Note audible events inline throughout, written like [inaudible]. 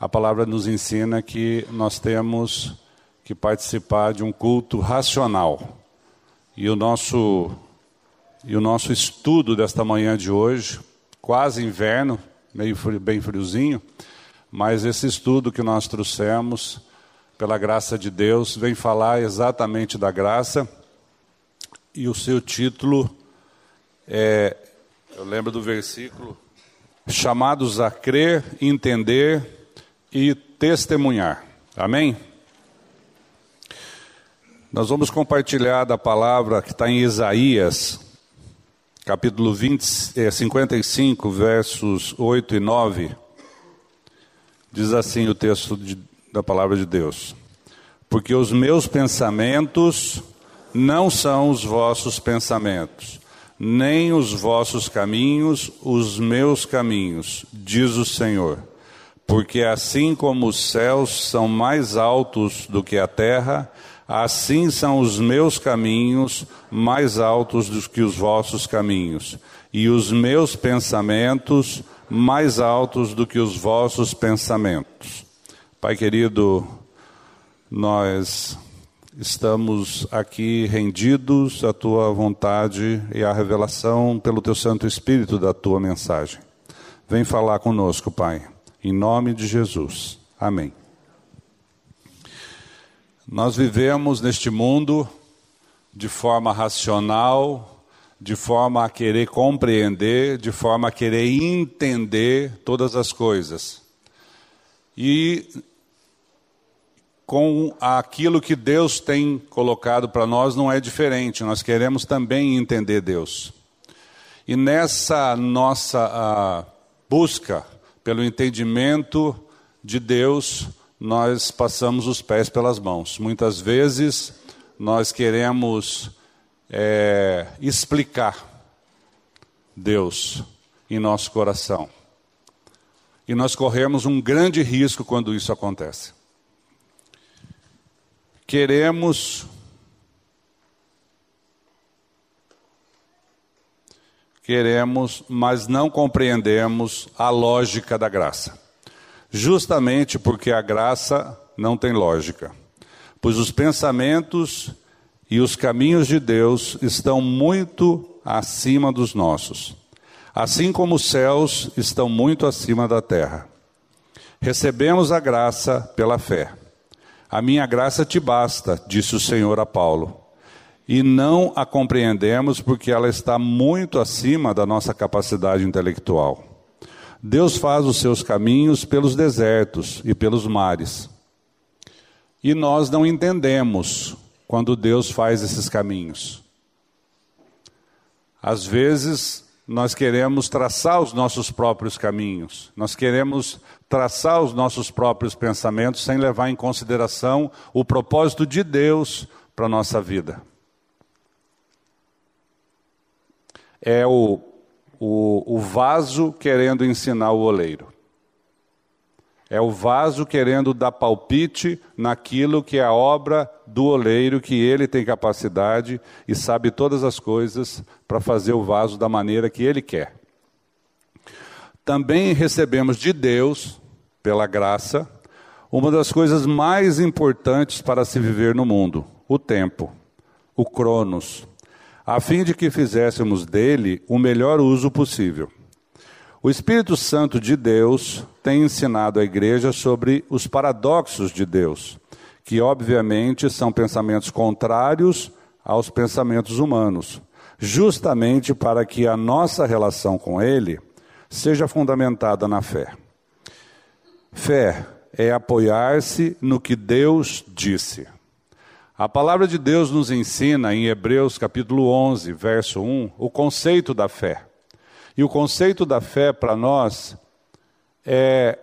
a palavra nos ensina que nós temos que participar de um culto racional. E o nosso e o nosso estudo desta manhã de hoje, quase inverno, meio frio, bem friozinho, mas esse estudo que nós trouxemos, pela graça de Deus, vem falar exatamente da graça, e o seu título é, eu lembro do versículo, chamados a crer, entender e testemunhar. Amém? Nós vamos compartilhar da palavra que está em Isaías, capítulo 20, é, 55, versos 8 e 9, diz assim o texto de, da palavra de Deus: Porque os meus pensamentos não são os vossos pensamentos, nem os vossos caminhos os meus caminhos, diz o Senhor. Porque assim como os céus são mais altos do que a terra, Assim são os meus caminhos mais altos do que os vossos caminhos, e os meus pensamentos mais altos do que os vossos pensamentos. Pai querido, nós estamos aqui rendidos à tua vontade e à revelação pelo teu Santo Espírito da tua mensagem. Vem falar conosco, Pai, em nome de Jesus. Amém. Nós vivemos neste mundo de forma racional, de forma a querer compreender, de forma a querer entender todas as coisas. E com aquilo que Deus tem colocado para nós não é diferente, nós queremos também entender Deus. E nessa nossa busca pelo entendimento de Deus, nós passamos os pés pelas mãos. Muitas vezes nós queremos é, explicar Deus em nosso coração. E nós corremos um grande risco quando isso acontece. Queremos queremos, mas não compreendemos a lógica da graça justamente porque a graça não tem lógica, pois os pensamentos e os caminhos de Deus estão muito acima dos nossos, assim como os céus estão muito acima da terra. Recebemos a graça pela fé. A minha graça te basta, disse o Senhor a Paulo, e não a compreendemos porque ela está muito acima da nossa capacidade intelectual. Deus faz os seus caminhos pelos desertos e pelos mares. E nós não entendemos quando Deus faz esses caminhos. Às vezes, nós queremos traçar os nossos próprios caminhos, nós queremos traçar os nossos próprios pensamentos sem levar em consideração o propósito de Deus para a nossa vida. É o o, o vaso querendo ensinar o oleiro. É o vaso querendo dar palpite naquilo que é a obra do oleiro, que ele tem capacidade e sabe todas as coisas para fazer o vaso da maneira que ele quer. Também recebemos de Deus, pela graça, uma das coisas mais importantes para se viver no mundo: o tempo, o cronos, a fim de que fizéssemos dele o melhor uso possível. O Espírito Santo de Deus tem ensinado a igreja sobre os paradoxos de Deus, que obviamente são pensamentos contrários aos pensamentos humanos, justamente para que a nossa relação com Ele seja fundamentada na fé. Fé é apoiar-se no que Deus disse. A palavra de Deus nos ensina em Hebreus capítulo 11, verso 1, o conceito da fé. E o conceito da fé para nós é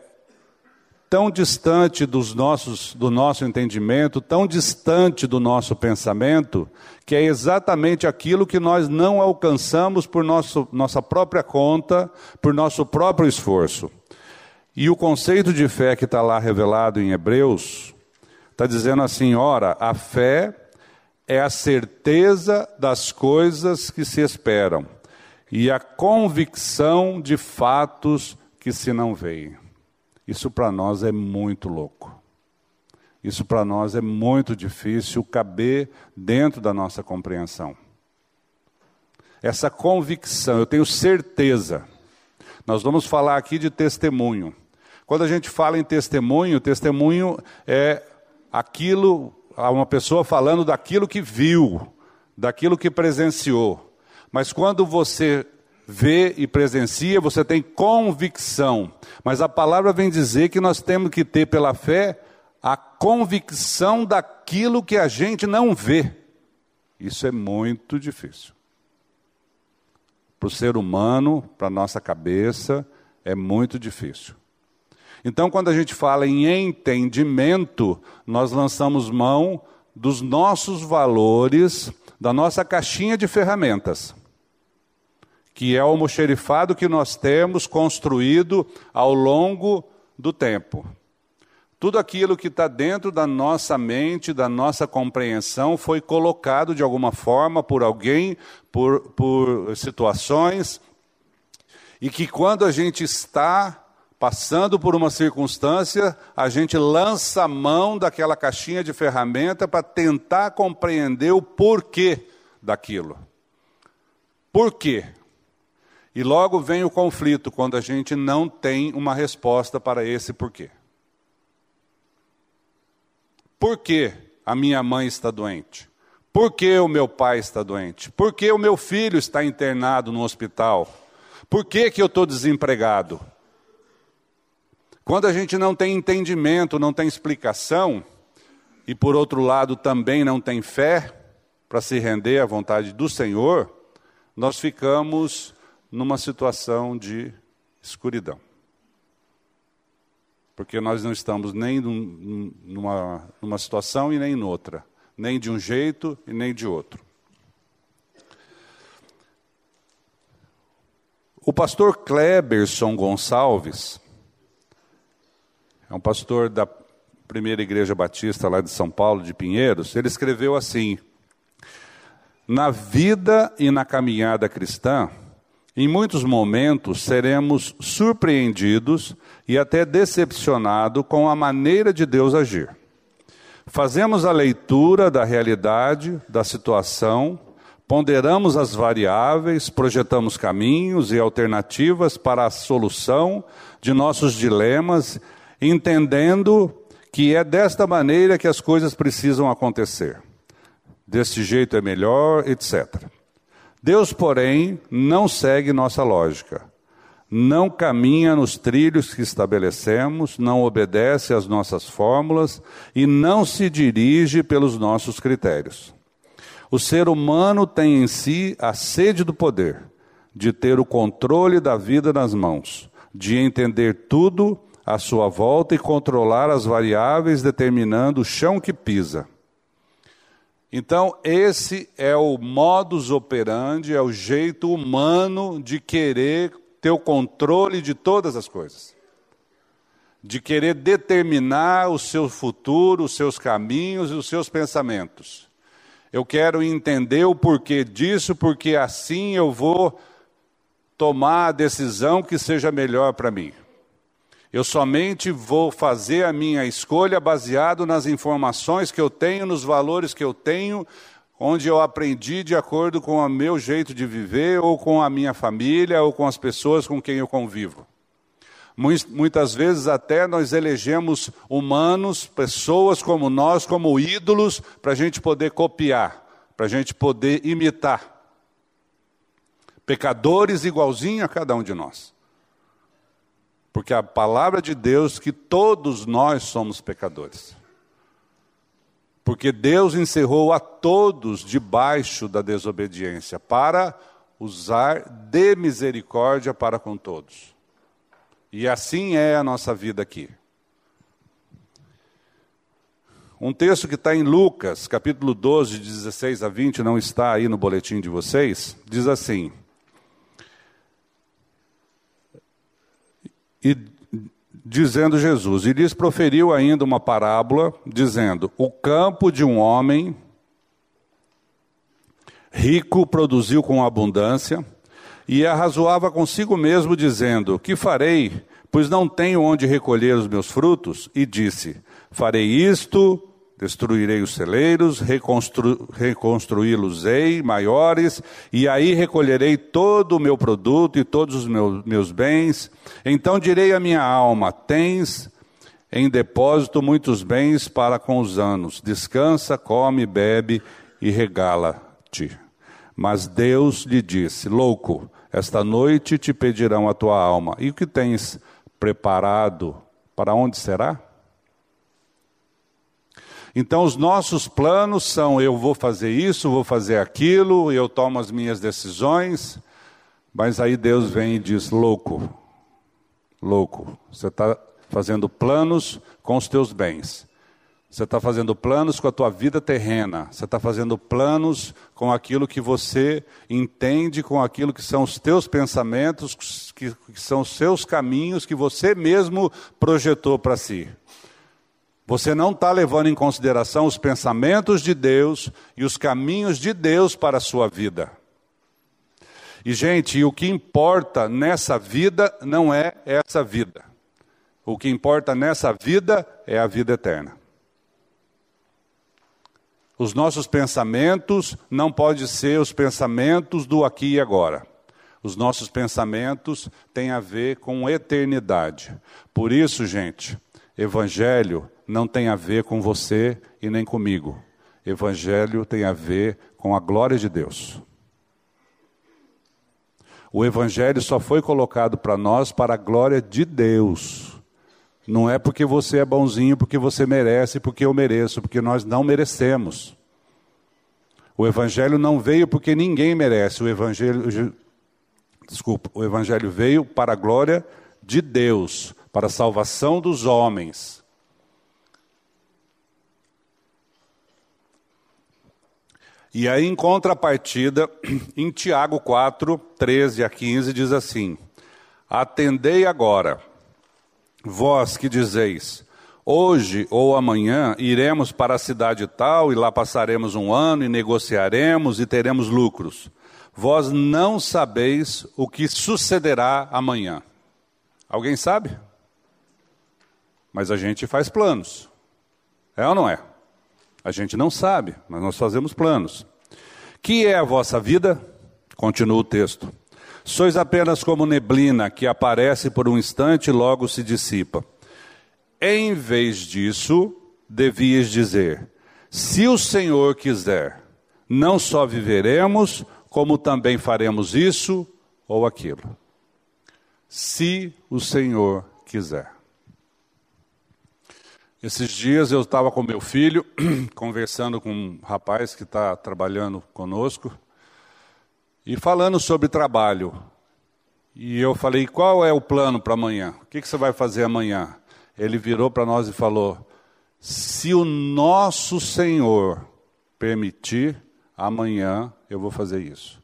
tão distante dos nossos, do nosso entendimento, tão distante do nosso pensamento, que é exatamente aquilo que nós não alcançamos por nosso, nossa própria conta, por nosso próprio esforço. E o conceito de fé que está lá revelado em Hebreus, Está dizendo assim: ora, a fé é a certeza das coisas que se esperam e a convicção de fatos que se não veem. Isso para nós é muito louco. Isso para nós é muito difícil caber dentro da nossa compreensão. Essa convicção, eu tenho certeza. Nós vamos falar aqui de testemunho. Quando a gente fala em testemunho, testemunho é aquilo, uma pessoa falando daquilo que viu, daquilo que presenciou. Mas quando você vê e presencia, você tem convicção. Mas a palavra vem dizer que nós temos que ter pela fé a convicção daquilo que a gente não vê. Isso é muito difícil. Para o ser humano, para a nossa cabeça, é muito difícil. Então, quando a gente fala em entendimento, nós lançamos mão dos nossos valores, da nossa caixinha de ferramentas que é o almoxerifado que nós temos construído ao longo do tempo. Tudo aquilo que está dentro da nossa mente, da nossa compreensão, foi colocado de alguma forma por alguém, por, por situações, e que quando a gente está passando por uma circunstância, a gente lança a mão daquela caixinha de ferramenta para tentar compreender o porquê daquilo. Por quê? E logo vem o conflito quando a gente não tem uma resposta para esse porquê. Por que a minha mãe está doente? Por que o meu pai está doente? Por que o meu filho está internado no hospital? Por que, que eu estou desempregado? Quando a gente não tem entendimento, não tem explicação, e por outro lado também não tem fé para se render à vontade do Senhor, nós ficamos numa situação de escuridão. Porque nós não estamos nem num, numa, numa situação e nem noutra, nem de um jeito e nem de outro. O pastor Kleberson Gonçalves, é um pastor da primeira igreja batista lá de São Paulo, de Pinheiros, ele escreveu assim: Na vida e na caminhada cristã, em muitos momentos seremos surpreendidos e até decepcionados com a maneira de Deus agir. Fazemos a leitura da realidade, da situação, ponderamos as variáveis, projetamos caminhos e alternativas para a solução de nossos dilemas, entendendo que é desta maneira que as coisas precisam acontecer. Deste jeito é melhor, etc. Deus, porém, não segue nossa lógica. Não caminha nos trilhos que estabelecemos, não obedece às nossas fórmulas e não se dirige pelos nossos critérios. O ser humano tem em si a sede do poder, de ter o controle da vida nas mãos, de entender tudo à sua volta e controlar as variáveis, determinando o chão que pisa. Então, esse é o modus operandi, é o jeito humano de querer ter o controle de todas as coisas. De querer determinar o seu futuro, os seus caminhos e os seus pensamentos. Eu quero entender o porquê disso, porque assim eu vou tomar a decisão que seja melhor para mim. Eu somente vou fazer a minha escolha baseado nas informações que eu tenho, nos valores que eu tenho, onde eu aprendi de acordo com o meu jeito de viver, ou com a minha família, ou com as pessoas com quem eu convivo. Muitas vezes até nós elegemos humanos, pessoas como nós, como ídolos, para a gente poder copiar, para a gente poder imitar. Pecadores igualzinho a cada um de nós. Porque a palavra de Deus que todos nós somos pecadores. Porque Deus encerrou a todos debaixo da desobediência para usar de misericórdia para com todos. E assim é a nossa vida aqui. Um texto que está em Lucas, capítulo 12, de 16 a 20, não está aí no boletim de vocês, diz assim: E dizendo Jesus, e lhes proferiu ainda uma parábola, dizendo: O campo de um homem rico produziu com abundância, e arrazoava consigo mesmo, dizendo: Que farei? pois não tenho onde recolher os meus frutos, e disse: Farei isto, destruirei os celeiros, reconstru reconstruí-los-ei maiores, e aí recolherei todo o meu produto e todos os meus, meus bens. Então direi à minha alma: Tens em depósito muitos bens para com os anos. Descansa, come, bebe e regala-te. Mas Deus lhe disse: Louco, esta noite te pedirão a tua alma. E o que tens preparado, para onde será? Então, os nossos planos são: eu vou fazer isso, vou fazer aquilo, eu tomo as minhas decisões, mas aí Deus vem e diz: louco, louco, você está fazendo planos com os teus bens. Você está fazendo planos com a tua vida terrena. Você está fazendo planos com aquilo que você entende, com aquilo que são os teus pensamentos, que, que são os seus caminhos que você mesmo projetou para si. Você não está levando em consideração os pensamentos de Deus e os caminhos de Deus para a sua vida. E, gente, o que importa nessa vida não é essa vida. O que importa nessa vida é a vida eterna. Os nossos pensamentos não podem ser os pensamentos do aqui e agora. Os nossos pensamentos têm a ver com eternidade. Por isso, gente, evangelho não tem a ver com você e nem comigo. Evangelho tem a ver com a glória de Deus. O evangelho só foi colocado para nós para a glória de Deus. Não é porque você é bonzinho, porque você merece, porque eu mereço, porque nós não merecemos. O evangelho não veio porque ninguém merece. O evangelho, desculpa, o evangelho veio para a glória de Deus, para a salvação dos homens. E aí, em contrapartida, [clears throat] em Tiago 4, 13 a 15, diz assim: Atendei agora Vós que dizeis, hoje ou amanhã iremos para a cidade tal e lá passaremos um ano e negociaremos e teremos lucros. Vós não sabeis o que sucederá amanhã. Alguém sabe? Mas a gente faz planos. É ou não é? A gente não sabe, mas nós fazemos planos. Que é a vossa vida? Continua o texto. Sois apenas como neblina que aparece por um instante e logo se dissipa. Em vez disso, devias dizer: Se o Senhor quiser, não só viveremos, como também faremos isso ou aquilo. Se o Senhor quiser. Esses dias eu estava com meu filho, [clears throat] conversando com um rapaz que está trabalhando conosco, e falando sobre trabalho, e eu falei: qual é o plano para amanhã? O que, que você vai fazer amanhã? Ele virou para nós e falou: se o nosso Senhor permitir, amanhã eu vou fazer isso.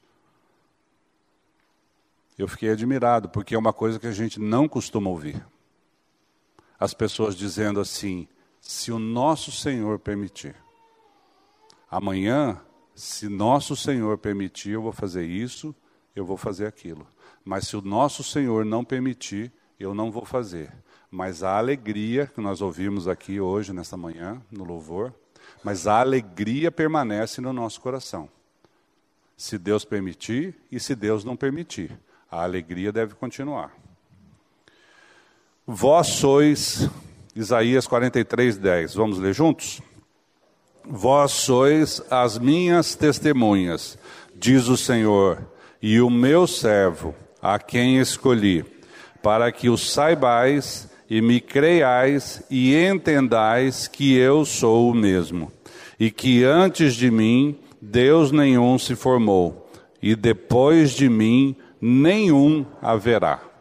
Eu fiquei admirado, porque é uma coisa que a gente não costuma ouvir. As pessoas dizendo assim: se o nosso Senhor permitir. Amanhã se nosso Senhor permitir, eu vou fazer isso, eu vou fazer aquilo. Mas se o nosso Senhor não permitir, eu não vou fazer. Mas a alegria que nós ouvimos aqui hoje, nessa manhã, no louvor, mas a alegria permanece no nosso coração. Se Deus permitir e se Deus não permitir, a alegria deve continuar. Vós sois, Isaías 43, 10. Vamos ler juntos? Vós sois as minhas testemunhas, diz o Senhor, e o meu servo, a quem escolhi, para que o saibais e me creiais e entendais que eu sou o mesmo, e que antes de mim Deus nenhum se formou, e depois de mim nenhum haverá.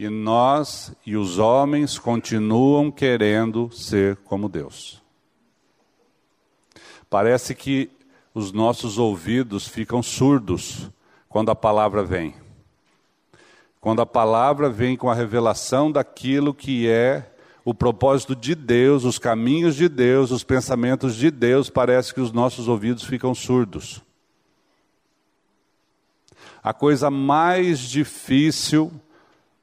E nós e os homens continuam querendo ser como Deus. Parece que os nossos ouvidos ficam surdos quando a palavra vem. Quando a palavra vem com a revelação daquilo que é o propósito de Deus, os caminhos de Deus, os pensamentos de Deus, parece que os nossos ouvidos ficam surdos. A coisa mais difícil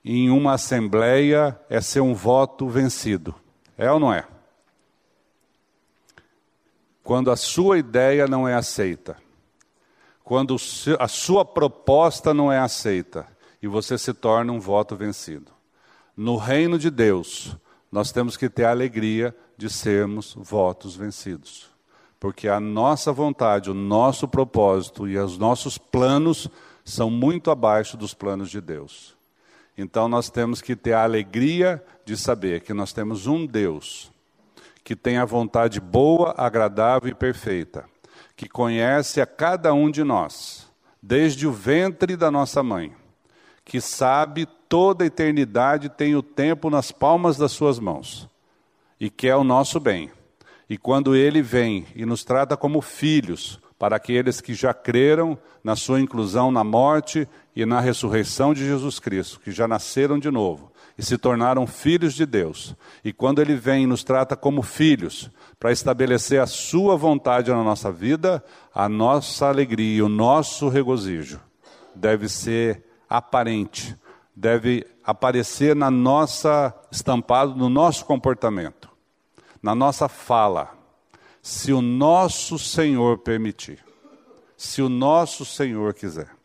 em uma assembleia é ser um voto vencido. É ou não é? Quando a sua ideia não é aceita, quando a sua proposta não é aceita e você se torna um voto vencido. No reino de Deus, nós temos que ter a alegria de sermos votos vencidos. Porque a nossa vontade, o nosso propósito e os nossos planos são muito abaixo dos planos de Deus. Então nós temos que ter a alegria de saber que nós temos um Deus que tem a vontade boa, agradável e perfeita, que conhece a cada um de nós, desde o ventre da nossa mãe, que sabe toda a eternidade, tem o tempo nas palmas das suas mãos e quer o nosso bem. E quando ele vem e nos trata como filhos, para aqueles que já creram na sua inclusão na morte e na ressurreição de Jesus Cristo, que já nasceram de novo e se tornaram filhos de Deus. E quando ele vem e nos trata como filhos, para estabelecer a sua vontade na nossa vida, a nossa alegria, o nosso regozijo deve ser aparente, deve aparecer na nossa estampado no nosso comportamento, na nossa fala, se o nosso Senhor permitir, se o nosso Senhor quiser.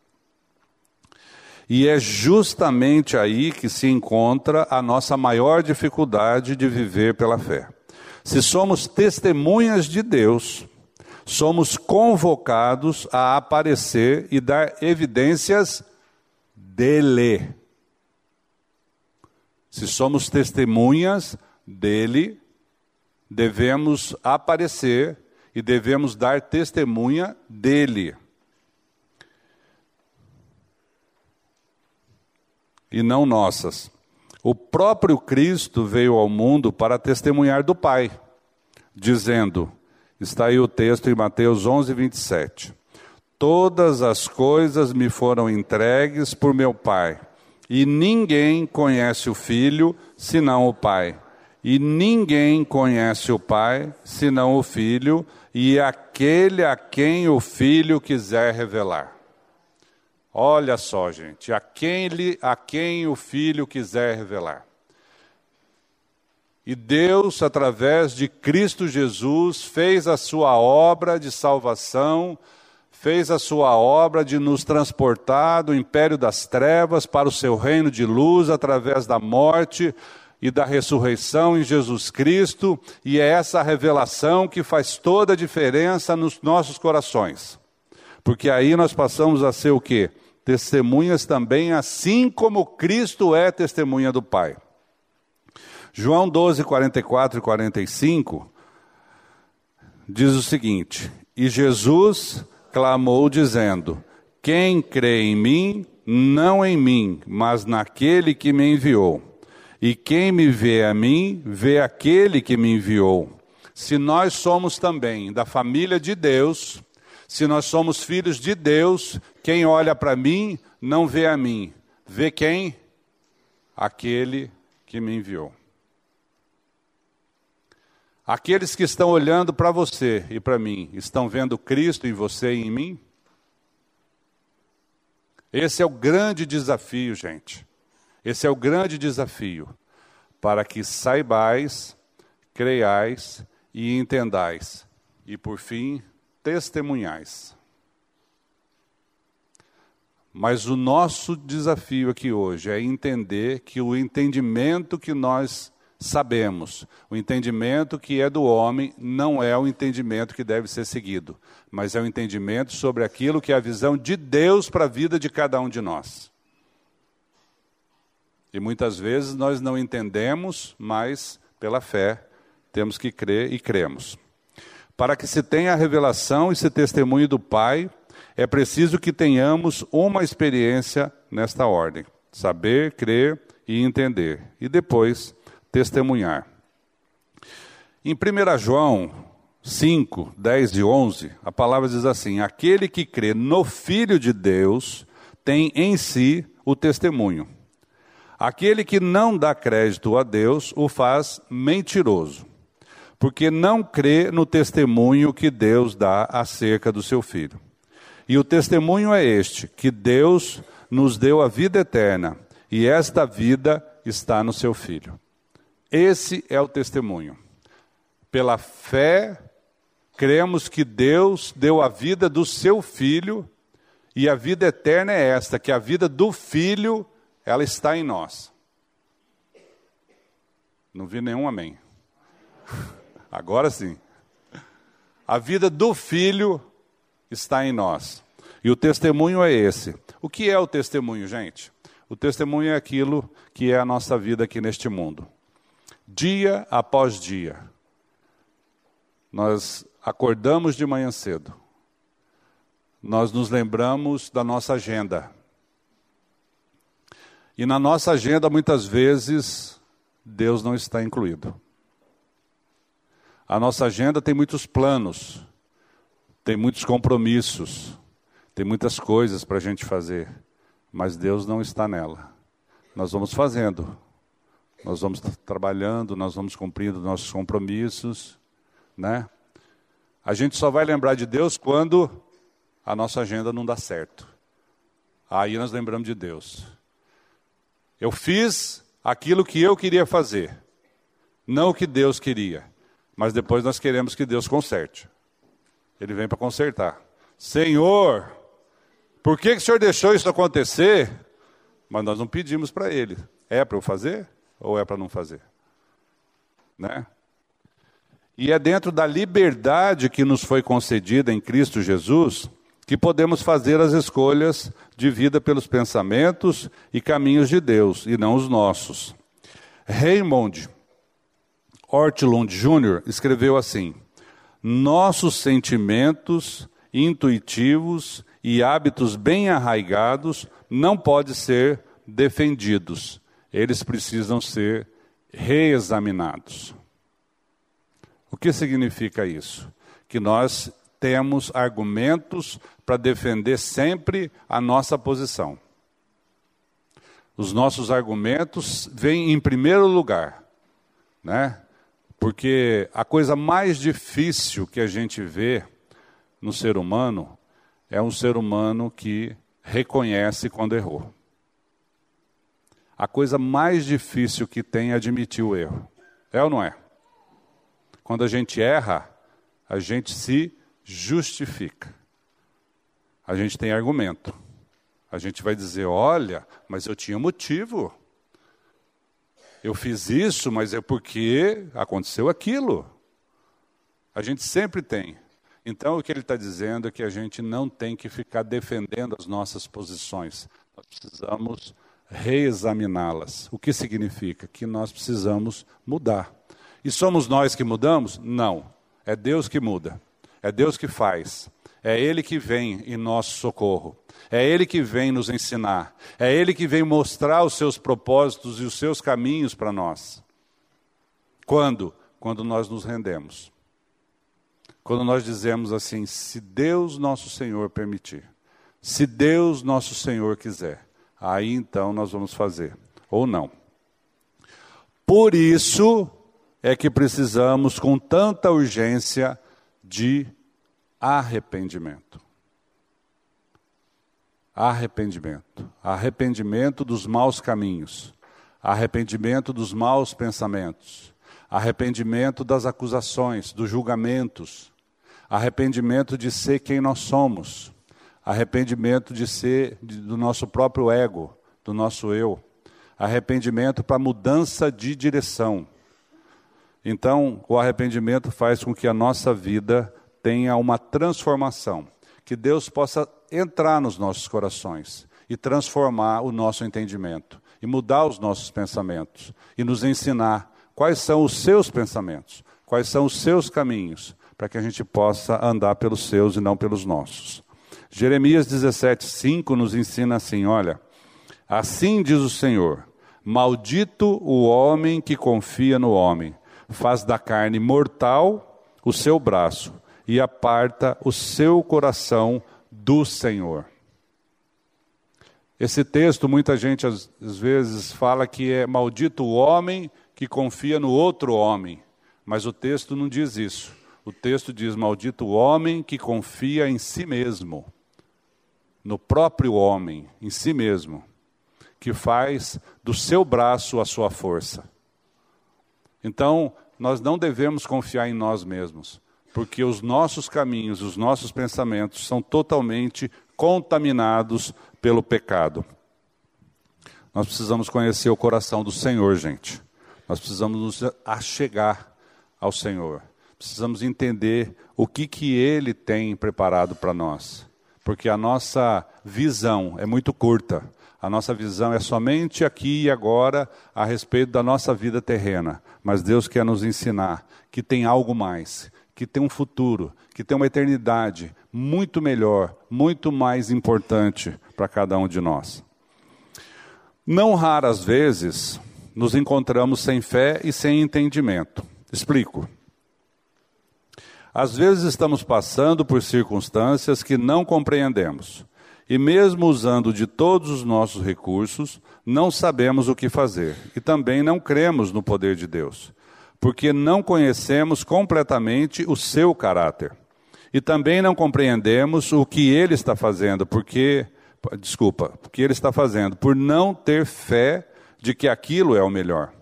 E é justamente aí que se encontra a nossa maior dificuldade de viver pela fé. Se somos testemunhas de Deus, somos convocados a aparecer e dar evidências dele. Se somos testemunhas dele, devemos aparecer e devemos dar testemunha dele. E não nossas. O próprio Cristo veio ao mundo para testemunhar do Pai, dizendo: está aí o texto em Mateus 11, 27. Todas as coisas me foram entregues por meu Pai, e ninguém conhece o Filho senão o Pai e ninguém conhece o Pai senão o Filho, e aquele a quem o Filho quiser revelar. Olha só, gente, aquele a quem o Filho quiser revelar. E Deus, através de Cristo Jesus, fez a sua obra de salvação, fez a sua obra de nos transportar do império das trevas para o seu reino de luz através da morte, e da ressurreição em Jesus Cristo, e é essa revelação que faz toda a diferença nos nossos corações. Porque aí nós passamos a ser o quê? Testemunhas também, assim como Cristo é testemunha do Pai. João 12, 44 e 45 diz o seguinte: E Jesus clamou, dizendo: Quem crê em mim, não em mim, mas naquele que me enviou. E quem me vê a mim, vê aquele que me enviou. Se nós somos também da família de Deus, se nós somos filhos de Deus, quem olha para mim não vê a mim, vê quem? Aquele que me enviou. Aqueles que estão olhando para você e para mim, estão vendo Cristo em você e em mim? Esse é o grande desafio, gente. Esse é o grande desafio, para que saibais, creiais e entendais, e por fim, testemunhais. Mas o nosso desafio aqui hoje é entender que o entendimento que nós sabemos, o entendimento que é do homem, não é o entendimento que deve ser seguido, mas é o entendimento sobre aquilo que é a visão de Deus para a vida de cada um de nós. E muitas vezes nós não entendemos, mas pela fé temos que crer e cremos. Para que se tenha a revelação e se testemunhe do Pai, é preciso que tenhamos uma experiência nesta ordem: saber, crer e entender, e depois testemunhar. Em 1 João 5, 10 e 11, a palavra diz assim: Aquele que crê no Filho de Deus tem em si o testemunho. Aquele que não dá crédito a Deus o faz mentiroso, porque não crê no testemunho que Deus dá acerca do seu filho. E o testemunho é este: que Deus nos deu a vida eterna, e esta vida está no seu Filho. Esse é o testemunho. Pela fé, cremos que Deus deu a vida do seu Filho, e a vida eterna é esta, que a vida do Filho, ela está em nós. Não vi nenhum amém. [laughs] Agora sim. A vida do Filho está em nós. E o testemunho é esse. O que é o testemunho, gente? O testemunho é aquilo que é a nossa vida aqui neste mundo. Dia após dia, nós acordamos de manhã cedo, nós nos lembramos da nossa agenda. E na nossa agenda, muitas vezes, Deus não está incluído. A nossa agenda tem muitos planos, tem muitos compromissos, tem muitas coisas para a gente fazer mas Deus não está nela. Nós vamos fazendo, nós vamos trabalhando, nós vamos cumprindo nossos compromissos, né? A gente só vai lembrar de Deus quando a nossa agenda não dá certo. Aí nós lembramos de Deus. Eu fiz aquilo que eu queria fazer, não o que Deus queria, mas depois nós queremos que Deus conserte. Ele vem para consertar. Senhor, por que, que o senhor deixou isso acontecer? Mas nós não pedimos para ele. É para eu fazer ou é para não fazer? Né? E é dentro da liberdade que nos foi concedida em Cristo Jesus que podemos fazer as escolhas de vida pelos pensamentos e caminhos de Deus e não os nossos. Raymond Ortlund Jr. escreveu assim: Nossos sentimentos intuitivos e hábitos bem arraigados não podem ser defendidos. Eles precisam ser reexaminados. O que significa isso? Que nós temos argumentos para defender sempre a nossa posição. Os nossos argumentos vêm em primeiro lugar, né? Porque a coisa mais difícil que a gente vê no ser humano é um ser humano que reconhece quando errou. A coisa mais difícil que tem é admitir o erro. É ou não é? Quando a gente erra, a gente se justifica. A gente tem argumento. A gente vai dizer: olha, mas eu tinha motivo. Eu fiz isso, mas é porque aconteceu aquilo. A gente sempre tem. Então, o que ele está dizendo é que a gente não tem que ficar defendendo as nossas posições. Nós precisamos reexaminá-las. O que significa? Que nós precisamos mudar. E somos nós que mudamos? Não. É Deus que muda. É Deus que faz. É Ele que vem em nosso socorro. É Ele que vem nos ensinar. É Ele que vem mostrar os seus propósitos e os seus caminhos para nós. Quando? Quando nós nos rendemos. Quando nós dizemos assim, se Deus nosso Senhor permitir, se Deus nosso Senhor quiser, aí então nós vamos fazer, ou não. Por isso é que precisamos com tanta urgência de arrependimento. Arrependimento. Arrependimento dos maus caminhos. Arrependimento dos maus pensamentos. Arrependimento das acusações, dos julgamentos arrependimento de ser quem nós somos, arrependimento de ser do nosso próprio ego, do nosso eu, arrependimento para mudança de direção. Então, o arrependimento faz com que a nossa vida tenha uma transformação, que Deus possa entrar nos nossos corações e transformar o nosso entendimento, e mudar os nossos pensamentos, e nos ensinar quais são os seus pensamentos, quais são os seus caminhos, para que a gente possa andar pelos seus e não pelos nossos. Jeremias 17, 5 nos ensina assim: olha, assim diz o Senhor: Maldito o homem que confia no homem, faz da carne mortal o seu braço e aparta o seu coração do Senhor. Esse texto, muita gente às vezes fala que é maldito o homem que confia no outro homem, mas o texto não diz isso o texto diz: Maldito o homem que confia em si mesmo, no próprio homem, em si mesmo. que faz do seu braço a sua força. Então, nós não devemos confiar em nós mesmos, porque os nossos caminhos, os nossos pensamentos são totalmente contaminados pelo pecado. Nós precisamos conhecer o coração do Senhor, gente. Nós precisamos nos achegar ao Senhor. Precisamos entender o que, que Ele tem preparado para nós. Porque a nossa visão é muito curta. A nossa visão é somente aqui e agora a respeito da nossa vida terrena. Mas Deus quer nos ensinar que tem algo mais, que tem um futuro, que tem uma eternidade muito melhor, muito mais importante para cada um de nós. Não raras vezes nos encontramos sem fé e sem entendimento. Explico. Às vezes estamos passando por circunstâncias que não compreendemos. E mesmo usando de todos os nossos recursos, não sabemos o que fazer. E também não cremos no poder de Deus, porque não conhecemos completamente o seu caráter. E também não compreendemos o que ele está fazendo, porque desculpa, o que ele está fazendo, por não ter fé de que aquilo é o melhor.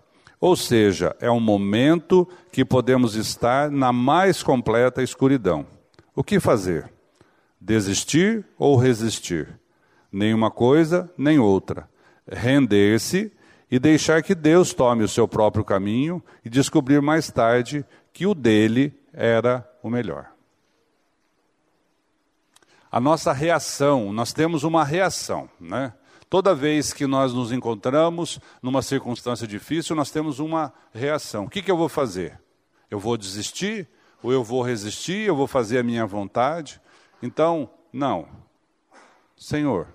Ou seja, é um momento que podemos estar na mais completa escuridão. O que fazer? Desistir ou resistir? Nenhuma coisa, nem outra. Render-se e deixar que Deus tome o seu próprio caminho e descobrir mais tarde que o dele era o melhor. A nossa reação, nós temos uma reação, né? Toda vez que nós nos encontramos numa circunstância difícil, nós temos uma reação. O que, que eu vou fazer? Eu vou desistir? Ou eu vou resistir? Eu vou fazer a minha vontade? Então, não. Senhor,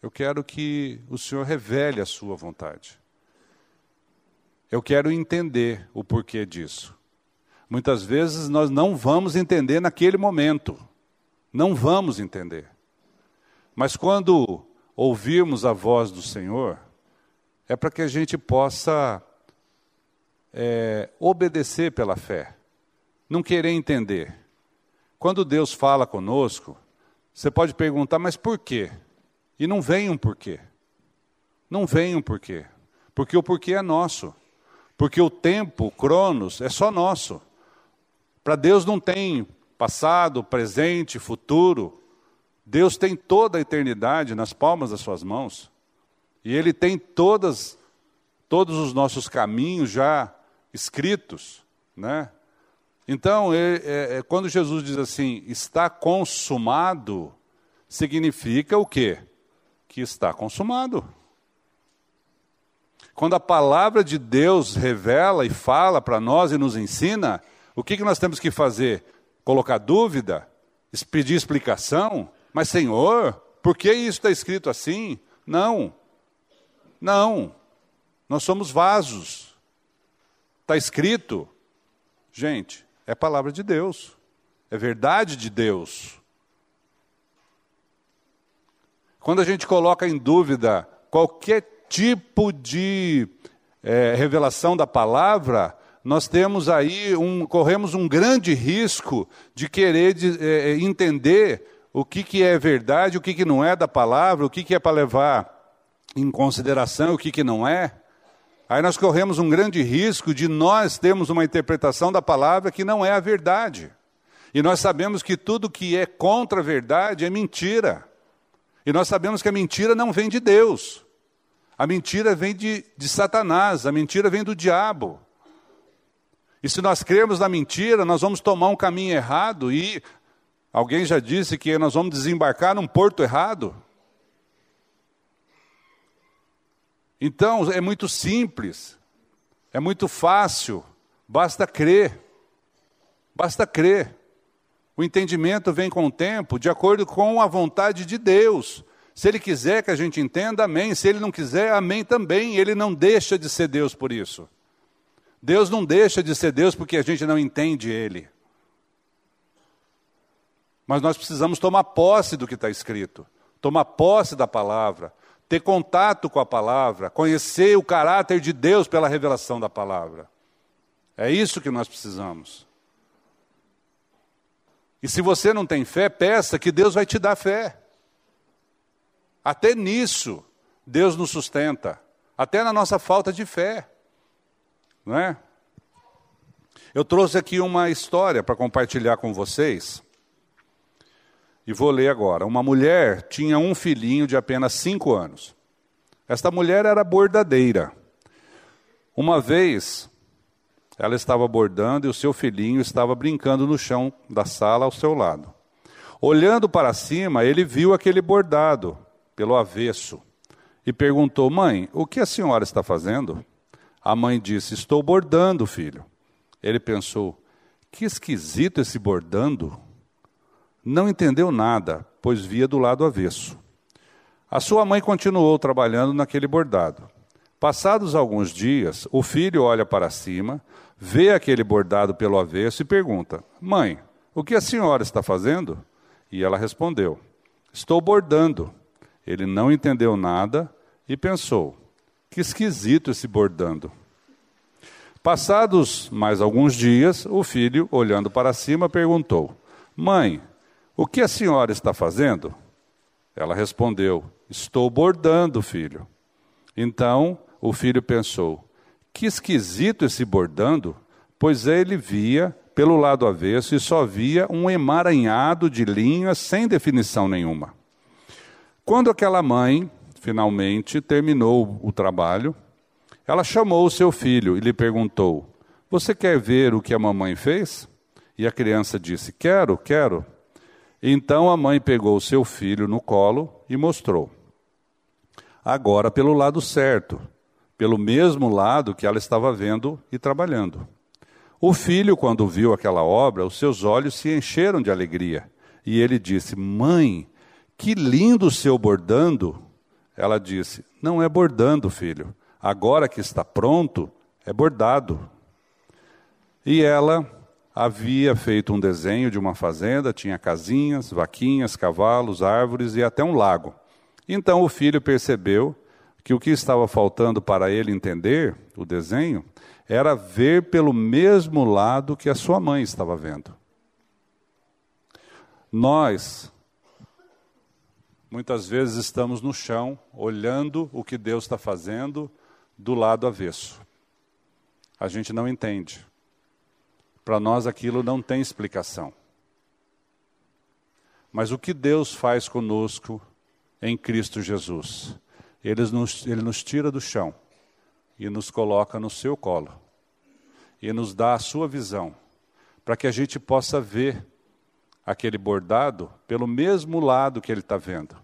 eu quero que o Senhor revele a sua vontade. Eu quero entender o porquê disso. Muitas vezes nós não vamos entender naquele momento. Não vamos entender. Mas quando ouvirmos a voz do Senhor, é para que a gente possa é, obedecer pela fé, não querer entender. Quando Deus fala conosco, você pode perguntar, mas por quê? E não vem um porquê. Não vem um porquê. Porque o porquê é nosso. Porque o tempo, o cronos, é só nosso. Para Deus não tem passado, presente, futuro. Deus tem toda a eternidade nas palmas das suas mãos. E Ele tem todas, todos os nossos caminhos já escritos. Né? Então, é, é, é, quando Jesus diz assim, está consumado, significa o quê? Que está consumado. Quando a palavra de Deus revela e fala para nós e nos ensina, o que, que nós temos que fazer? Colocar dúvida? Pedir explicação? Mas, Senhor, por que isso está escrito assim? Não. Não. Nós somos vasos. Está escrito. Gente, é palavra de Deus, é verdade de Deus. Quando a gente coloca em dúvida qualquer tipo de é, revelação da palavra, nós temos aí um, corremos um grande risco de querer de, é, entender o que, que é verdade, o que, que não é da palavra, o que, que é para levar em consideração, o que, que não é. Aí nós corremos um grande risco de nós termos uma interpretação da palavra que não é a verdade. E nós sabemos que tudo que é contra a verdade é mentira. E nós sabemos que a mentira não vem de Deus. A mentira vem de, de Satanás, a mentira vem do diabo. E se nós crermos na mentira, nós vamos tomar um caminho errado e alguém já disse que nós vamos desembarcar num porto errado. Então, é muito simples, é muito fácil, basta crer. Basta crer. O entendimento vem com o tempo, de acordo com a vontade de Deus. Se Ele quiser que a gente entenda, amém. Se Ele não quiser, amém também. Ele não deixa de ser Deus por isso. Deus não deixa de ser Deus porque a gente não entende Ele. Mas nós precisamos tomar posse do que está escrito, tomar posse da palavra, ter contato com a palavra, conhecer o caráter de Deus pela revelação da palavra. É isso que nós precisamos. E se você não tem fé, peça que Deus vai te dar fé. Até nisso, Deus nos sustenta, até na nossa falta de fé. Não é? Eu trouxe aqui uma história para compartilhar com vocês. E vou ler agora. Uma mulher tinha um filhinho de apenas cinco anos. Esta mulher era bordadeira. Uma vez, ela estava bordando e o seu filhinho estava brincando no chão da sala ao seu lado. Olhando para cima, ele viu aquele bordado pelo avesso e perguntou: Mãe, o que a senhora está fazendo? A mãe disse: Estou bordando, filho. Ele pensou: Que esquisito esse bordando. Não entendeu nada, pois via do lado avesso. A sua mãe continuou trabalhando naquele bordado. Passados alguns dias, o filho olha para cima, vê aquele bordado pelo avesso e pergunta: Mãe, o que a senhora está fazendo? E ela respondeu: Estou bordando. Ele não entendeu nada e pensou: Que esquisito esse bordando. Passados mais alguns dias, o filho, olhando para cima, perguntou: Mãe, o que a senhora está fazendo? Ela respondeu: Estou bordando, filho. Então o filho pensou: Que esquisito esse bordando, pois ele via pelo lado avesso e só via um emaranhado de linhas sem definição nenhuma. Quando aquela mãe finalmente terminou o trabalho, ela chamou o seu filho e lhe perguntou: Você quer ver o que a mamãe fez? E a criança disse: Quero, quero. Então a mãe pegou seu filho no colo e mostrou. Agora pelo lado certo, pelo mesmo lado que ela estava vendo e trabalhando. O filho, quando viu aquela obra, os seus olhos se encheram de alegria. E ele disse: Mãe, que lindo o seu bordando. Ela disse: Não é bordando, filho. Agora que está pronto, é bordado. E ela havia feito um desenho de uma fazenda, tinha casinhas, vaquinhas, cavalos, árvores e até um lago. Então o filho percebeu que o que estava faltando para ele entender o desenho era ver pelo mesmo lado que a sua mãe estava vendo. Nós, muitas vezes, estamos no chão, olhando o que Deus está fazendo do lado avesso. A gente não entende. Para nós aquilo não tem explicação. Mas o que Deus faz conosco em Cristo Jesus? Ele nos, ele nos tira do chão e nos coloca no seu colo. E nos dá a sua visão, para que a gente possa ver aquele bordado pelo mesmo lado que ele está vendo.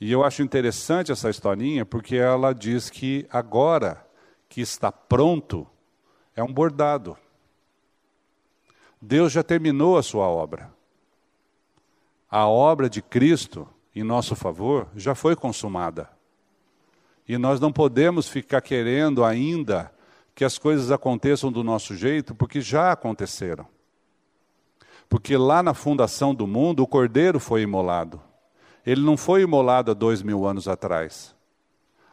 E eu acho interessante essa historinha, porque ela diz que agora que está pronto, é um bordado. Deus já terminou a sua obra. A obra de Cristo em nosso favor já foi consumada. E nós não podemos ficar querendo ainda que as coisas aconteçam do nosso jeito, porque já aconteceram. Porque lá na fundação do mundo, o cordeiro foi imolado. Ele não foi imolado há dois mil anos atrás.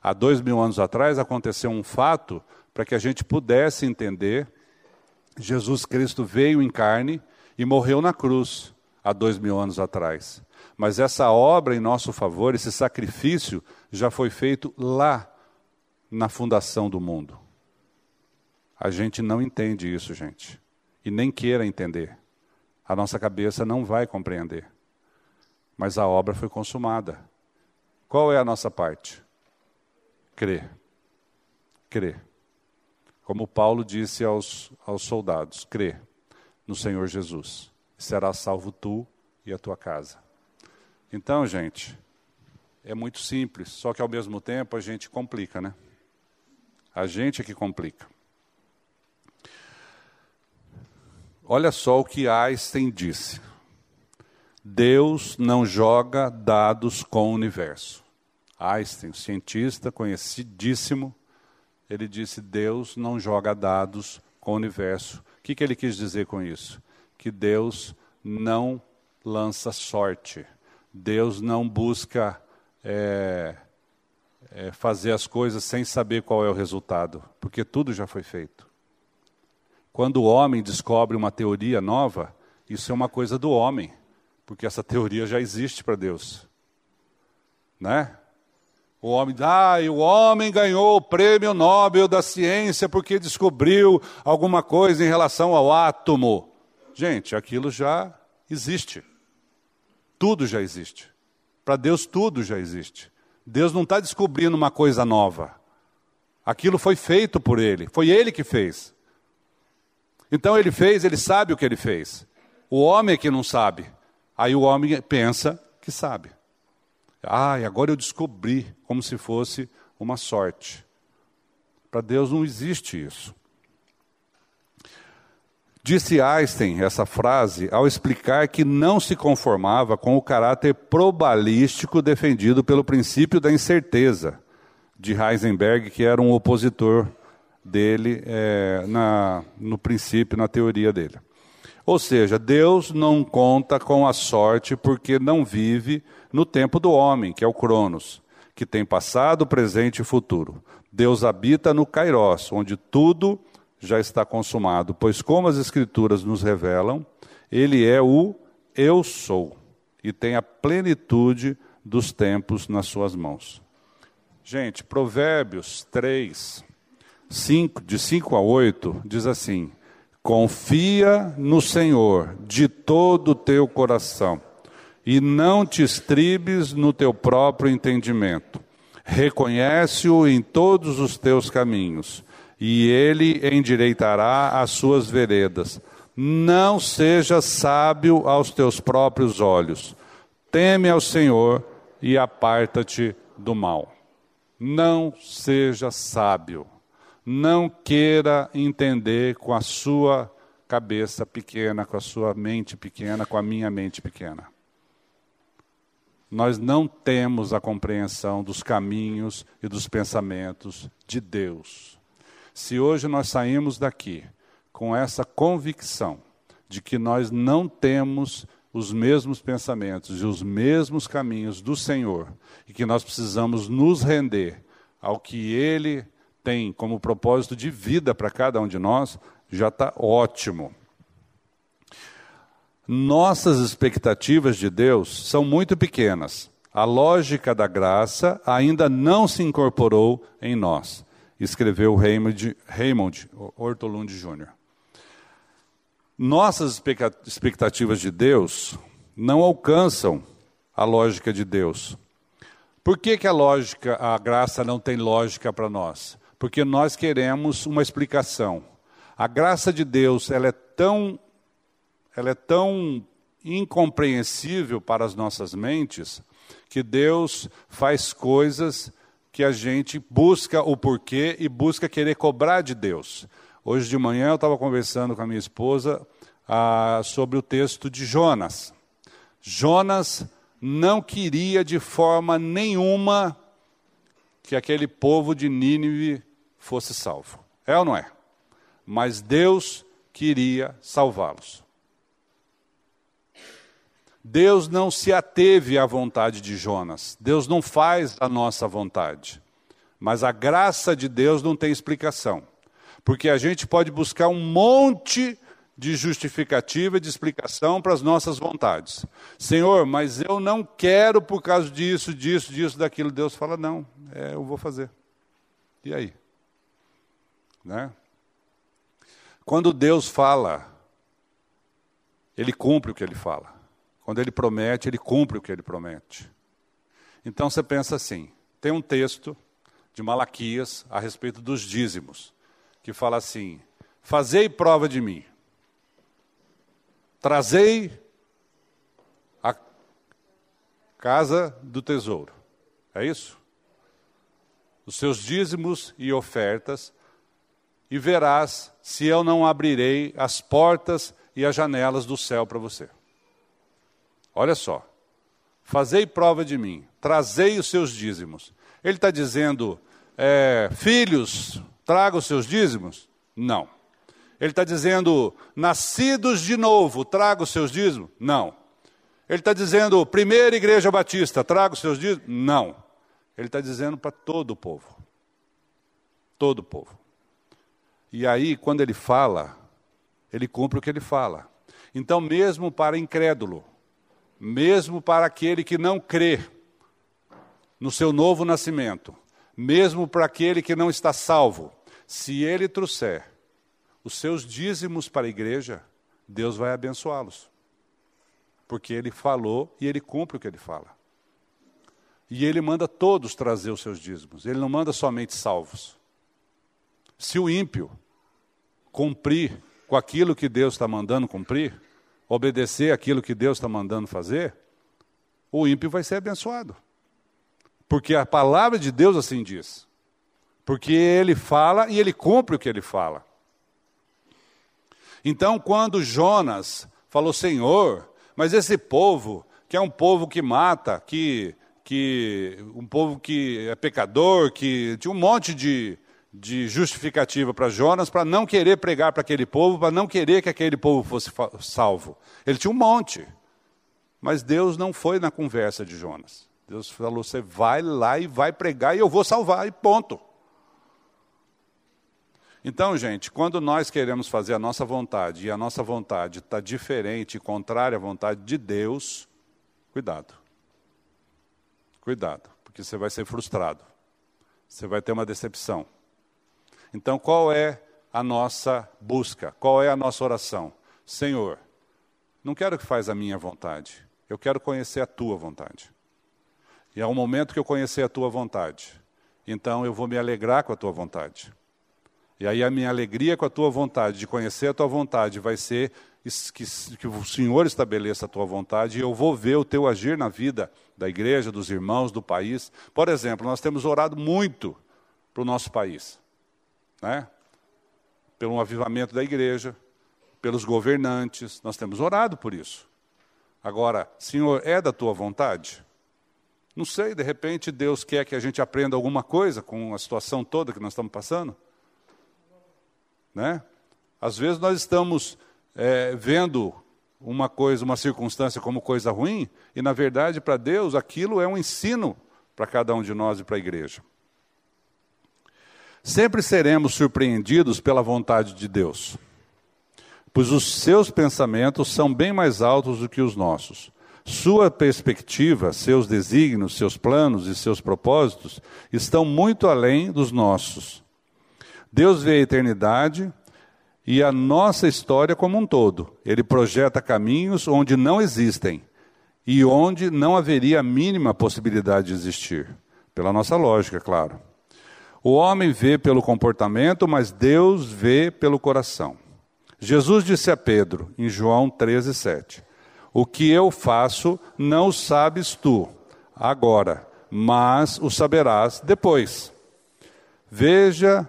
Há dois mil anos atrás aconteceu um fato para que a gente pudesse entender, Jesus Cristo veio em carne e morreu na cruz há dois mil anos atrás. Mas essa obra em nosso favor, esse sacrifício, já foi feito lá na fundação do mundo. A gente não entende isso, gente. E nem queira entender. A nossa cabeça não vai compreender. Mas a obra foi consumada. Qual é a nossa parte? Crer. Crer. Como Paulo disse aos, aos soldados: crê no Senhor Jesus, será salvo tu e a tua casa. Então, gente, é muito simples, só que ao mesmo tempo a gente complica, né? A gente é que complica. Olha só o que Einstein disse. Deus não joga dados com o universo. Einstein, cientista conhecidíssimo, ele disse: Deus não joga dados com o universo. O que, que ele quis dizer com isso? Que Deus não lança sorte. Deus não busca é, é, fazer as coisas sem saber qual é o resultado, porque tudo já foi feito. Quando o homem descobre uma teoria nova, isso é uma coisa do homem, porque essa teoria já existe para Deus. né? O homem, ah, o homem ganhou o prêmio Nobel da ciência porque descobriu alguma coisa em relação ao átomo. Gente, aquilo já existe. Tudo já existe. Para Deus, tudo já existe. Deus não está descobrindo uma coisa nova. Aquilo foi feito por Ele, foi Ele que fez. Então Ele fez, Ele sabe o que Ele fez. O homem é que não sabe. Aí o homem pensa que sabe. Ah, e agora eu descobri, como se fosse uma sorte. Para Deus não existe isso. Disse Einstein essa frase ao explicar que não se conformava com o caráter probalístico defendido pelo princípio da incerteza de Heisenberg, que era um opositor dele é, na, no princípio, na teoria dele. Ou seja, Deus não conta com a sorte porque não vive no tempo do homem, que é o Cronos, que tem passado, presente e futuro. Deus habita no Kairos, onde tudo já está consumado, pois como as escrituras nos revelam, ele é o eu sou e tem a plenitude dos tempos nas suas mãos. Gente, Provérbios 3, 5, de 5 a 8, diz assim: Confia no Senhor de todo o teu coração e não te estribes no teu próprio entendimento. Reconhece-o em todos os teus caminhos, e ele endireitará as suas veredas. Não seja sábio aos teus próprios olhos. Teme ao Senhor e aparta-te do mal. Não seja sábio. Não queira entender com a sua cabeça pequena, com a sua mente pequena, com a minha mente pequena nós não temos a compreensão dos caminhos e dos pensamentos de Deus. Se hoje nós saímos daqui com essa convicção de que nós não temos os mesmos pensamentos e os mesmos caminhos do Senhor e que nós precisamos nos render ao que Ele tem como propósito de vida para cada um de nós, já está ótimo. Nossas expectativas de Deus são muito pequenas. A lógica da graça ainda não se incorporou em nós, escreveu Raymond, Raymond Ortolund Jr. Nossas expectativas de Deus não alcançam a lógica de Deus. Por que, que a lógica, a graça não tem lógica para nós? Porque nós queremos uma explicação. A graça de Deus ela é tão ela é tão incompreensível para as nossas mentes que Deus faz coisas que a gente busca o porquê e busca querer cobrar de Deus. Hoje de manhã eu estava conversando com a minha esposa ah, sobre o texto de Jonas. Jonas não queria de forma nenhuma que aquele povo de Nínive fosse salvo. É ou não é? Mas Deus queria salvá-los. Deus não se ateve à vontade de Jonas. Deus não faz a nossa vontade. Mas a graça de Deus não tem explicação. Porque a gente pode buscar um monte de justificativa e de explicação para as nossas vontades. Senhor, mas eu não quero por causa disso, disso, disso, daquilo. Deus fala: não, é, eu vou fazer. E aí? Né? Quando Deus fala, Ele cumpre o que Ele fala. Quando ele promete, ele cumpre o que ele promete. Então você pensa assim: tem um texto de Malaquias a respeito dos dízimos, que fala assim: Fazei prova de mim, trazei a casa do tesouro. É isso? Os seus dízimos e ofertas, e verás se eu não abrirei as portas e as janelas do céu para você. Olha só. Fazei prova de mim, trazei os seus dízimos. Ele está dizendo, é, filhos, traga os seus dízimos? Não. Ele está dizendo, nascidos de novo, traga os seus dízimos? Não. Ele está dizendo, primeira igreja batista, traga os seus dízimos? Não. Ele está dizendo para todo o povo. Todo o povo. E aí, quando ele fala, ele cumpre o que ele fala. Então, mesmo para incrédulo, mesmo para aquele que não crê. no seu novo nascimento, mesmo para aquele que não está salvo, se ele trouxer os seus dízimos para a igreja, Deus vai abençoá-los. Porque ele falou e ele cumpre o que ele fala. E ele manda todos trazer os seus dízimos, ele não manda somente salvos. Se o ímpio cumprir com aquilo que Deus está mandando cumprir, obedecer aquilo que Deus está mandando fazer, o ímpio vai ser abençoado. Porque a palavra de Deus assim diz. Porque ele fala e ele cumpre o que ele fala. Então, quando Jonas falou, Senhor, mas esse povo, que é um povo que mata, que, que um povo que é pecador, que tinha um monte de, de justificativa para Jonas para não querer pregar para aquele povo, para não querer que aquele povo fosse salvo. Ele tinha um monte. Mas Deus não foi na conversa de Jonas. Deus falou: você vai lá e vai pregar e eu vou salvar, e ponto. Então, gente, quando nós queremos fazer a nossa vontade e a nossa vontade está diferente contrária à vontade de Deus, cuidado. Cuidado, porque você vai ser frustrado. Você vai ter uma decepção. Então, qual é a nossa busca? Qual é a nossa oração? Senhor, não quero que faz a minha vontade. Eu quero conhecer a tua vontade. E ao momento que eu conhecer a tua vontade, então eu vou me alegrar com a tua vontade. E aí a minha alegria com a tua vontade, de conhecer a tua vontade, vai ser que, que o Senhor estabeleça a tua vontade e eu vou ver o teu agir na vida da igreja, dos irmãos, do país. Por exemplo, nós temos orado muito para o nosso país, né? pelo avivamento da igreja, pelos governantes, nós temos orado por isso. Agora, Senhor, é da tua vontade? Não sei, de repente Deus quer que a gente aprenda alguma coisa com a situação toda que nós estamos passando? Né? Às vezes nós estamos é, vendo uma coisa, uma circunstância como coisa ruim, e na verdade para Deus aquilo é um ensino para cada um de nós e para a igreja. Sempre seremos surpreendidos pela vontade de Deus, pois os seus pensamentos são bem mais altos do que os nossos. Sua perspectiva, seus desígnios, seus planos e seus propósitos estão muito além dos nossos. Deus vê a eternidade e a nossa história como um todo. Ele projeta caminhos onde não existem e onde não haveria a mínima possibilidade de existir. Pela nossa lógica, claro. O homem vê pelo comportamento, mas Deus vê pelo coração. Jesus disse a Pedro, em João 13, 7: O que eu faço não sabes tu, agora, mas o saberás depois. Veja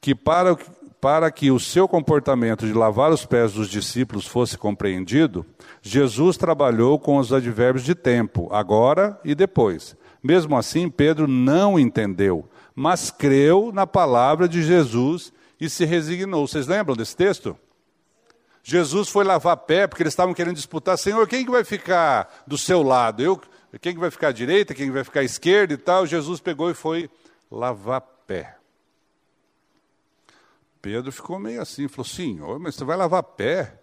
que para, para que o seu comportamento de lavar os pés dos discípulos fosse compreendido, Jesus trabalhou com os advérbios de tempo, agora e depois. Mesmo assim, Pedro não entendeu, mas creu na palavra de Jesus e se resignou. Vocês lembram desse texto? Jesus foi lavar pé porque eles estavam querendo disputar, Senhor, quem que vai ficar do seu lado? Eu, quem que vai ficar à direita, quem que vai ficar à esquerda e tal? Jesus pegou e foi lavar pé. Pedro ficou meio assim, falou: Senhor, mas você vai lavar pé?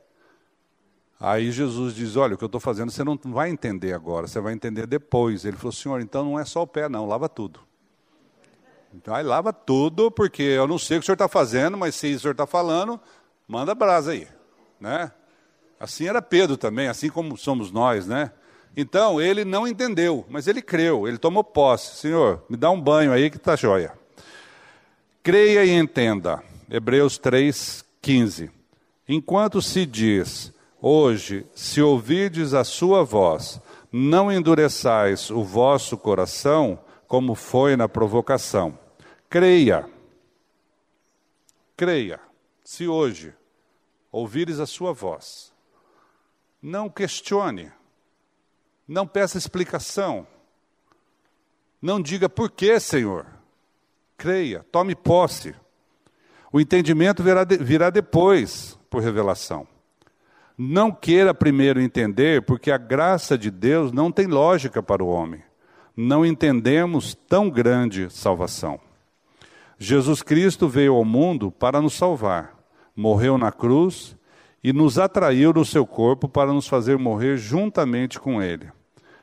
Aí Jesus diz: Olha, o que eu estou fazendo você não vai entender agora, você vai entender depois. Ele falou: Senhor, então não é só o pé, não, lava tudo. Então, aí lava tudo, porque eu não sei o que o senhor está fazendo, mas se o senhor está falando, manda brasa aí. Né? Assim era Pedro também, assim como somos nós, né? Então, ele não entendeu, mas ele creu, ele tomou posse. Senhor, me dá um banho aí que está jóia. Creia e entenda. Hebreus 3, 15. Enquanto se diz, hoje, se ouvides a sua voz, não endureçais o vosso coração, como foi na provocação. Creia. Creia. Se hoje ouvires a sua voz, não questione, não peça explicação, não diga por que, Senhor. Creia, tome posse. O entendimento virá, de, virá depois, por revelação. Não queira primeiro entender, porque a graça de Deus não tem lógica para o homem. Não entendemos tão grande salvação. Jesus Cristo veio ao mundo para nos salvar, morreu na cruz e nos atraiu no seu corpo para nos fazer morrer juntamente com Ele.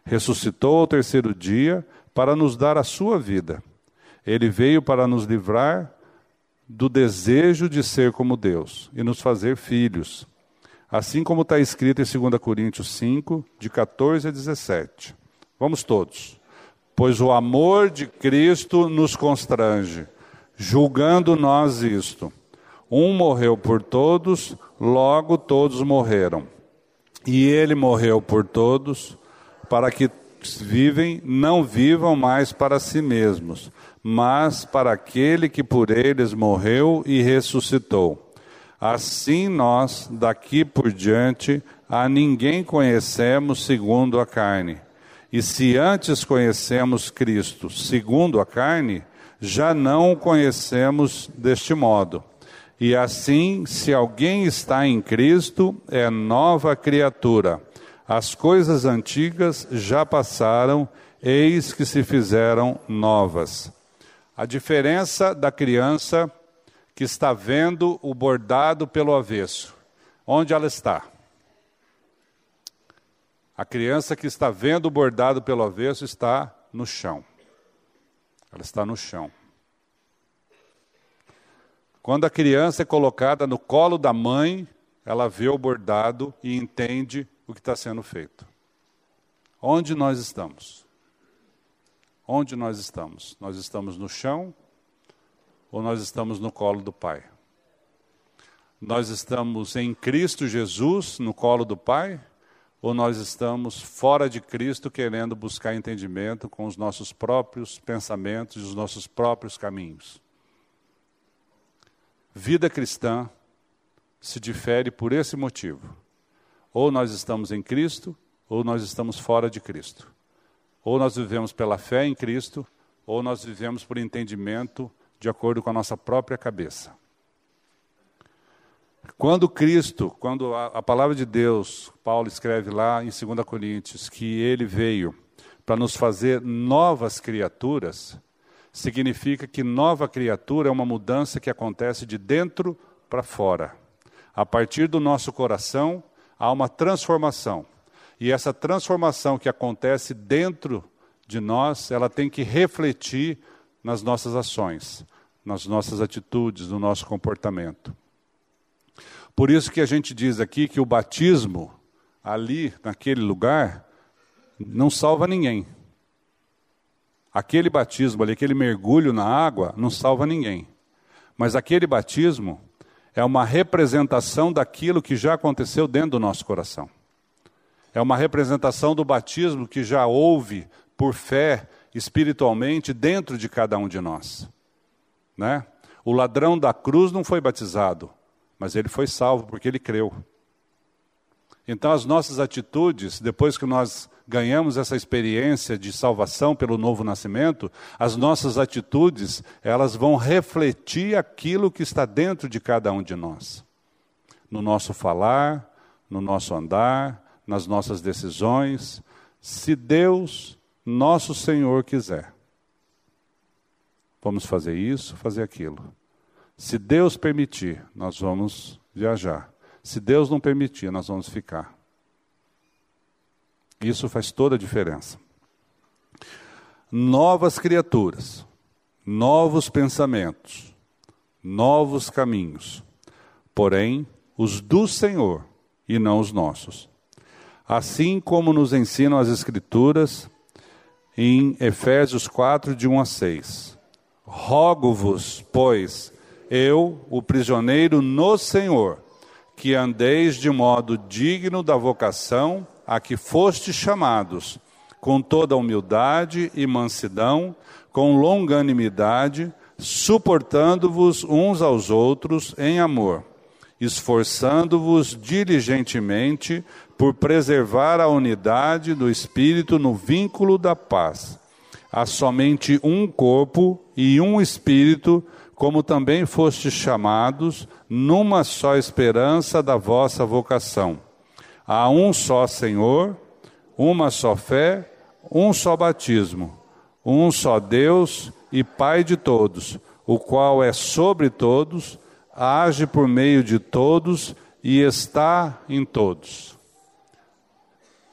Ressuscitou ao terceiro dia para nos dar a sua vida. Ele veio para nos livrar do desejo de ser como Deus e nos fazer filhos. Assim como está escrito em 2 Coríntios 5, de 14 a 17. Vamos todos. Pois o amor de Cristo nos constrange, julgando nós isto. Um morreu por todos, logo todos morreram. E ele morreu por todos, para que vivem não vivam mais para si mesmos, mas para aquele que por eles morreu e ressuscitou. Assim nós, daqui por diante, a ninguém conhecemos segundo a carne. E se antes conhecemos Cristo segundo a carne, já não o conhecemos deste modo. E assim, se alguém está em Cristo, é nova criatura. As coisas antigas já passaram, eis que se fizeram novas. A diferença da criança que está vendo o bordado pelo avesso. Onde ela está? A criança que está vendo o bordado pelo avesso está no chão. Ela está no chão. Quando a criança é colocada no colo da mãe, ela vê o bordado e entende o que está sendo feito. Onde nós estamos? Onde nós estamos? Nós estamos no chão ou nós estamos no colo do Pai? Nós estamos em Cristo Jesus, no colo do Pai, ou nós estamos fora de Cristo querendo buscar entendimento com os nossos próprios pensamentos e os nossos próprios caminhos? Vida cristã se difere por esse motivo. Ou nós estamos em Cristo, ou nós estamos fora de Cristo. Ou nós vivemos pela fé em Cristo, ou nós vivemos por entendimento de acordo com a nossa própria cabeça. Quando Cristo, quando a, a, palavra de Deus, Paulo escreve lá em 2 Coríntios, que ele veio para nos fazer novas criaturas, significa que nova criatura é uma mudança que acontece de dentro para fora. A partir do nosso coração, há uma transformação. E essa transformação que acontece dentro de nós, ela tem que refletir nas nossas ações, nas nossas atitudes, no nosso comportamento. Por isso que a gente diz aqui que o batismo, ali, naquele lugar, não salva ninguém. Aquele batismo ali, aquele mergulho na água, não salva ninguém. Mas aquele batismo é uma representação daquilo que já aconteceu dentro do nosso coração. É uma representação do batismo que já houve por fé espiritualmente dentro de cada um de nós. Né? O ladrão da cruz não foi batizado, mas ele foi salvo porque ele creu. Então, as nossas atitudes, depois que nós ganhamos essa experiência de salvação pelo novo nascimento, as nossas atitudes, elas vão refletir aquilo que está dentro de cada um de nós. No nosso falar, no nosso andar, nas nossas decisões, se Deus, nosso Senhor, quiser. Vamos fazer isso, fazer aquilo. Se Deus permitir, nós vamos viajar. Se Deus não permitir, nós vamos ficar. Isso faz toda a diferença. Novas criaturas, novos pensamentos, novos caminhos, porém os do Senhor e não os nossos. Assim como nos ensinam as Escrituras em Efésios 4, de 1 a 6. Rogo-vos, pois, eu, o prisioneiro no Senhor, que andeis de modo digno da vocação a que fostes chamados, com toda humildade e mansidão, com longanimidade, suportando-vos uns aos outros em amor, esforçando-vos diligentemente por preservar a unidade do Espírito no vínculo da paz. Há somente um corpo e um Espírito, como também fostes chamados, numa só esperança da vossa vocação Há um só Senhor, uma só fé, um só batismo, um só Deus e Pai de todos, o qual é sobre todos, age por meio de todos e está em todos.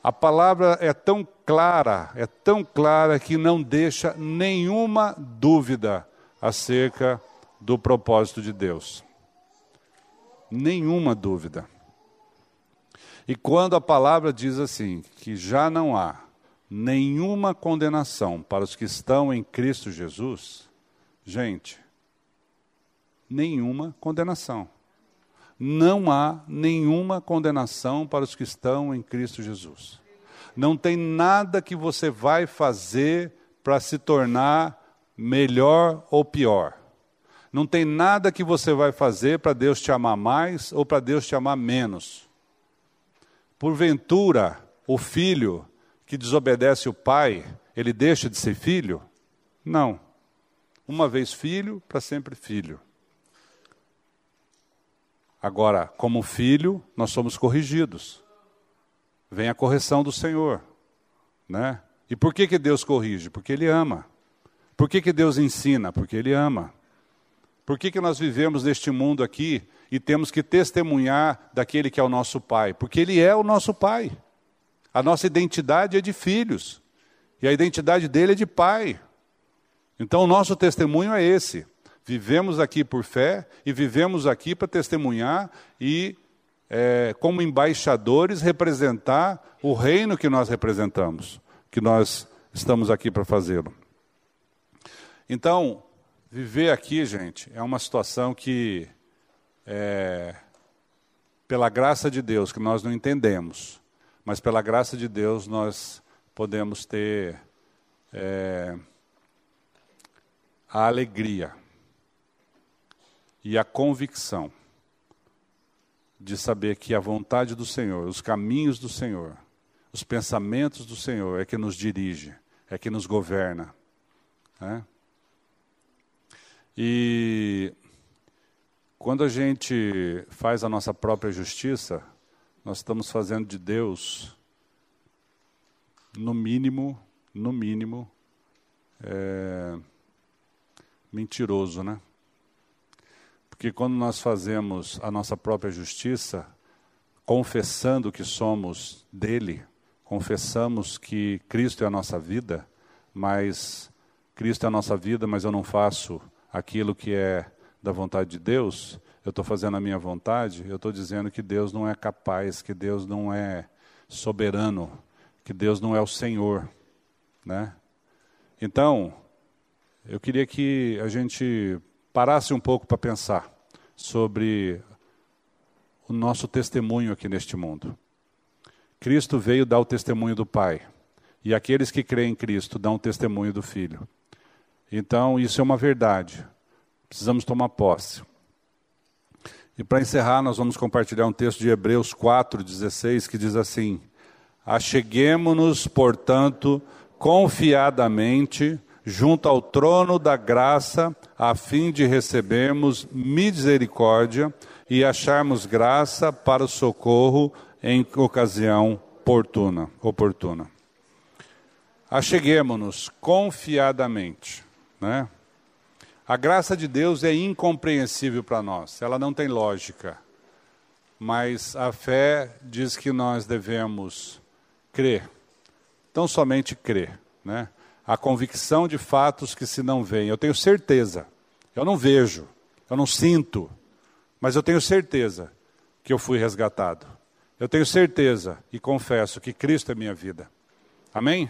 A palavra é tão clara, é tão clara que não deixa nenhuma dúvida acerca do propósito de Deus. Nenhuma dúvida. E quando a palavra diz assim, que já não há nenhuma condenação para os que estão em Cristo Jesus, gente, nenhuma condenação. Não há nenhuma condenação para os que estão em Cristo Jesus. Não tem nada que você vai fazer para se tornar melhor ou pior. Não tem nada que você vai fazer para Deus te amar mais ou para Deus te amar menos. Porventura, o filho que desobedece o pai, ele deixa de ser filho? Não. Uma vez filho, para sempre filho. Agora, como filho, nós somos corrigidos. Vem a correção do Senhor, né? E por que que Deus corrige? Porque ele ama. Por que que Deus ensina? Porque ele ama. Por que que nós vivemos neste mundo aqui e temos que testemunhar daquele que é o nosso Pai, porque Ele é o nosso Pai. A nossa identidade é de filhos, e a identidade dele é de Pai. Então, o nosso testemunho é esse. Vivemos aqui por fé e vivemos aqui para testemunhar e, é, como embaixadores, representar o reino que nós representamos, que nós estamos aqui para fazê-lo. Então, viver aqui, gente, é uma situação que é, pela graça de Deus, que nós não entendemos, mas pela graça de Deus nós podemos ter é, a alegria e a convicção de saber que a vontade do Senhor, os caminhos do Senhor, os pensamentos do Senhor é que nos dirige, é que nos governa. Né? E quando a gente faz a nossa própria justiça, nós estamos fazendo de Deus, no mínimo, no mínimo, é, mentiroso, né? Porque quando nós fazemos a nossa própria justiça, confessando que somos dele, confessamos que Cristo é a nossa vida, mas Cristo é a nossa vida, mas eu não faço aquilo que é da vontade de Deus, eu estou fazendo a minha vontade, eu estou dizendo que Deus não é capaz, que Deus não é soberano, que Deus não é o Senhor, né? Então, eu queria que a gente parasse um pouco para pensar sobre o nosso testemunho aqui neste mundo. Cristo veio dar o testemunho do Pai, e aqueles que creem em Cristo dão o testemunho do Filho. Então, isso é uma verdade. Precisamos tomar posse. E para encerrar, nós vamos compartilhar um texto de Hebreus 4,16 que diz assim: Acheguemo-nos, portanto, confiadamente junto ao trono da graça, a fim de recebermos misericórdia e acharmos graça para o socorro em ocasião oportuna. oportuna. Acheguemo-nos confiadamente, né? A graça de Deus é incompreensível para nós, ela não tem lógica. Mas a fé diz que nós devemos crer, tão somente crer, né? A convicção de fatos que se não veem. Eu tenho certeza, eu não vejo, eu não sinto, mas eu tenho certeza que eu fui resgatado. Eu tenho certeza e confesso que Cristo é minha vida. Amém?